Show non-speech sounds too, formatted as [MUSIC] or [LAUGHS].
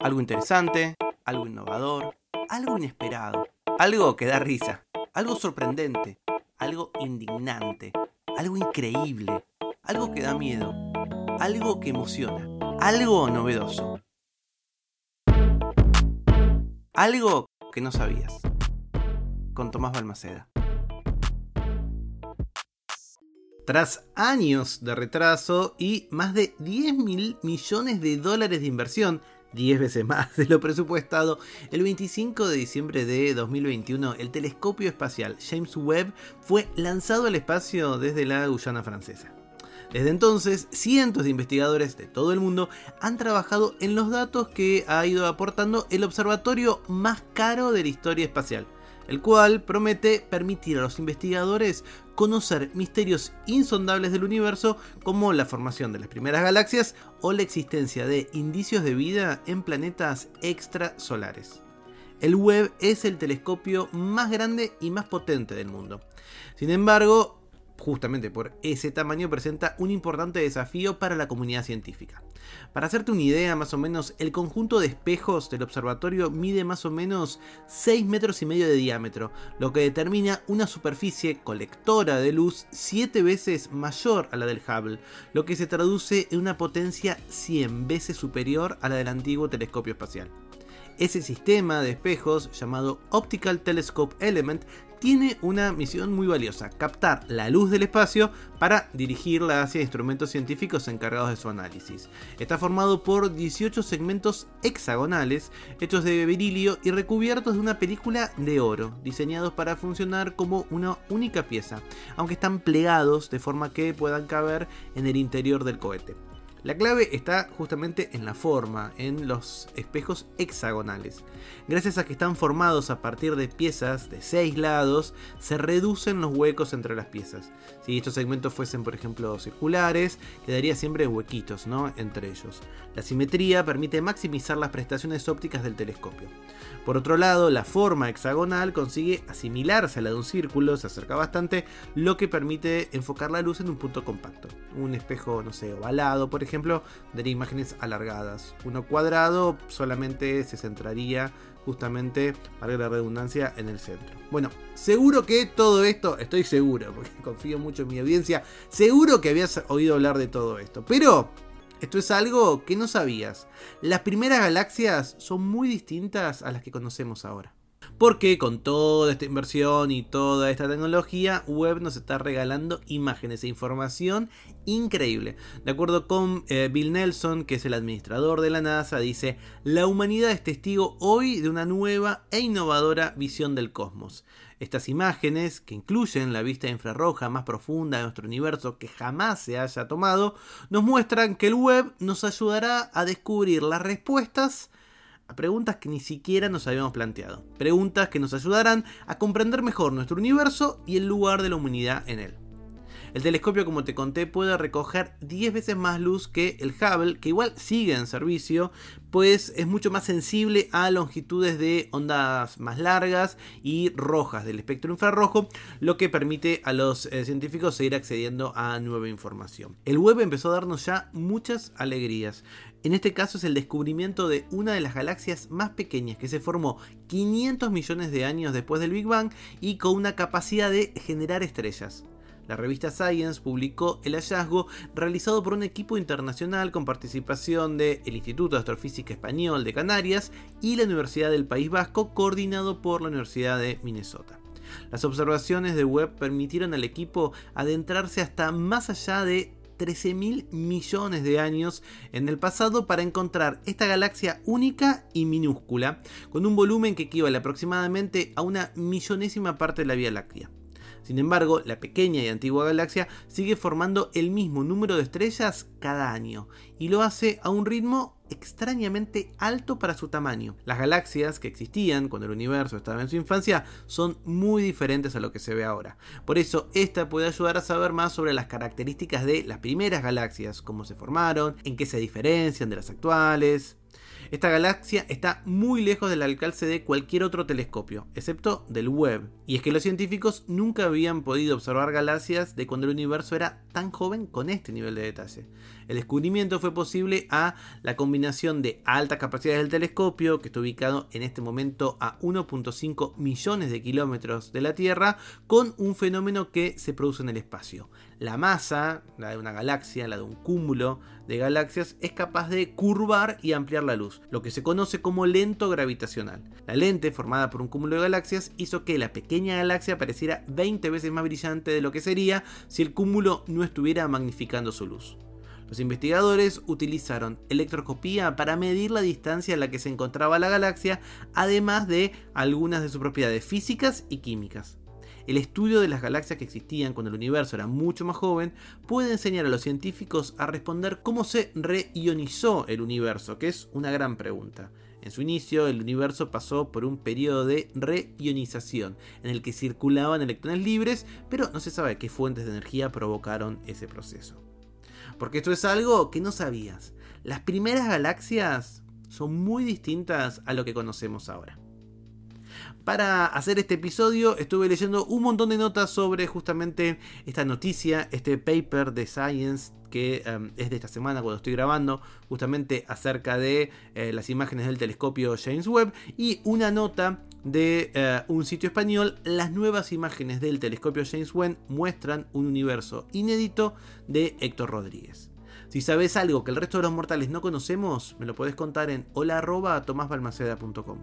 Algo interesante, algo innovador, algo inesperado, algo que da risa, algo sorprendente, algo indignante, algo increíble, algo que da miedo, algo que emociona, algo novedoso. Algo que no sabías. Con Tomás Balmaceda. Tras años de retraso y más de 10 mil millones de dólares de inversión, 10 veces más de lo presupuestado, el 25 de diciembre de 2021 el telescopio espacial James Webb fue lanzado al espacio desde la Guyana francesa. Desde entonces, cientos de investigadores de todo el mundo han trabajado en los datos que ha ido aportando el observatorio más caro de la historia espacial, el cual promete permitir a los investigadores conocer misterios insondables del universo como la formación de las primeras galaxias o la existencia de indicios de vida en planetas extrasolares. El Webb es el telescopio más grande y más potente del mundo. Sin embargo, justamente por ese tamaño, presenta un importante desafío para la comunidad científica. Para hacerte una idea, más o menos, el conjunto de espejos del observatorio mide más o menos 6 metros y medio de diámetro, lo que determina una superficie colectora de luz 7 veces mayor a la del Hubble, lo que se traduce en una potencia 100 veces superior a la del antiguo telescopio espacial. Ese sistema de espejos, llamado Optical Telescope Element, tiene una misión muy valiosa, captar la luz del espacio para dirigirla hacia instrumentos científicos encargados de su análisis. Está formado por 18 segmentos hexagonales hechos de berilio y recubiertos de una película de oro, diseñados para funcionar como una única pieza, aunque están plegados de forma que puedan caber en el interior del cohete. La clave está justamente en la forma, en los espejos hexagonales. Gracias a que están formados a partir de piezas de 6 lados, se reducen los huecos entre las piezas. Si estos segmentos fuesen, por ejemplo, circulares, quedaría siempre huequitos ¿no? entre ellos. La simetría permite maximizar las prestaciones ópticas del telescopio. Por otro lado, la forma hexagonal consigue asimilarse a la de un círculo, se acerca bastante, lo que permite enfocar la luz en un punto compacto. Un espejo, no sé, ovalado, por ejemplo, daría imágenes alargadas. Uno cuadrado solamente se centraría justamente, para la redundancia, en el centro. Bueno, seguro que todo esto, estoy seguro, [LAUGHS] porque confío mucho en mi audiencia, seguro que habías oído hablar de todo esto, pero esto es algo que no sabías. Las primeras galaxias son muy distintas a las que conocemos ahora. Porque con toda esta inversión y toda esta tecnología, Webb nos está regalando imágenes e información increíble. De acuerdo con eh, Bill Nelson, que es el administrador de la NASA, dice, la humanidad es testigo hoy de una nueva e innovadora visión del cosmos. Estas imágenes, que incluyen la vista infrarroja más profunda de nuestro universo que jamás se haya tomado, nos muestran que el web nos ayudará a descubrir las respuestas a preguntas que ni siquiera nos habíamos planteado. Preguntas que nos ayudarán a comprender mejor nuestro universo y el lugar de la humanidad en él. El telescopio, como te conté, puede recoger 10 veces más luz que el Hubble, que igual sigue en servicio, pues es mucho más sensible a longitudes de ondas más largas y rojas del espectro infrarrojo, lo que permite a los eh, científicos seguir accediendo a nueva información. El web empezó a darnos ya muchas alegrías. En este caso es el descubrimiento de una de las galaxias más pequeñas que se formó 500 millones de años después del Big Bang y con una capacidad de generar estrellas. La revista Science publicó el hallazgo realizado por un equipo internacional con participación del Instituto de Astrofísica Español de Canarias y la Universidad del País Vasco, coordinado por la Universidad de Minnesota. Las observaciones de Webb permitieron al equipo adentrarse hasta más allá de 13 mil millones de años en el pasado para encontrar esta galaxia única y minúscula, con un volumen que equivale aproximadamente a una millonésima parte de la Vía Láctea. Sin embargo, la pequeña y antigua galaxia sigue formando el mismo número de estrellas cada año y lo hace a un ritmo extrañamente alto para su tamaño. Las galaxias que existían cuando el universo estaba en su infancia son muy diferentes a lo que se ve ahora. Por eso, esta puede ayudar a saber más sobre las características de las primeras galaxias, cómo se formaron, en qué se diferencian de las actuales. Esta galaxia está muy lejos del alcance de cualquier otro telescopio, excepto del Webb. Y es que los científicos nunca habían podido observar galaxias de cuando el universo era tan joven con este nivel de detalle. El descubrimiento fue posible a la combinación de altas capacidades del telescopio, que está ubicado en este momento a 1.5 millones de kilómetros de la Tierra, con un fenómeno que se produce en el espacio. La masa, la de una galaxia, la de un cúmulo de galaxias, es capaz de curvar y ampliar la luz, lo que se conoce como lento gravitacional. La lente, formada por un cúmulo de galaxias, hizo que la pequeña galaxia pareciera 20 veces más brillante de lo que sería si el cúmulo no estuviera magnificando su luz. Los investigadores utilizaron electroscopía para medir la distancia a la que se encontraba la galaxia, además de algunas de sus propiedades físicas y químicas. El estudio de las galaxias que existían cuando el universo era mucho más joven puede enseñar a los científicos a responder cómo se reionizó el universo, que es una gran pregunta. En su inicio, el universo pasó por un periodo de reionización, en el que circulaban electrones libres, pero no se sabe qué fuentes de energía provocaron ese proceso. Porque esto es algo que no sabías. Las primeras galaxias son muy distintas a lo que conocemos ahora. Para hacer este episodio estuve leyendo un montón de notas sobre justamente esta noticia, este paper de Science que em, es de esta semana cuando estoy grabando, justamente acerca de eh, las imágenes del telescopio James Webb y una nota de eh, un sitio español, las nuevas imágenes del telescopio James Webb muestran un universo inédito de Héctor Rodríguez. Si sabes algo que el resto de los mortales no conocemos, me lo podés contar en hola.tomasbalmaceda.com.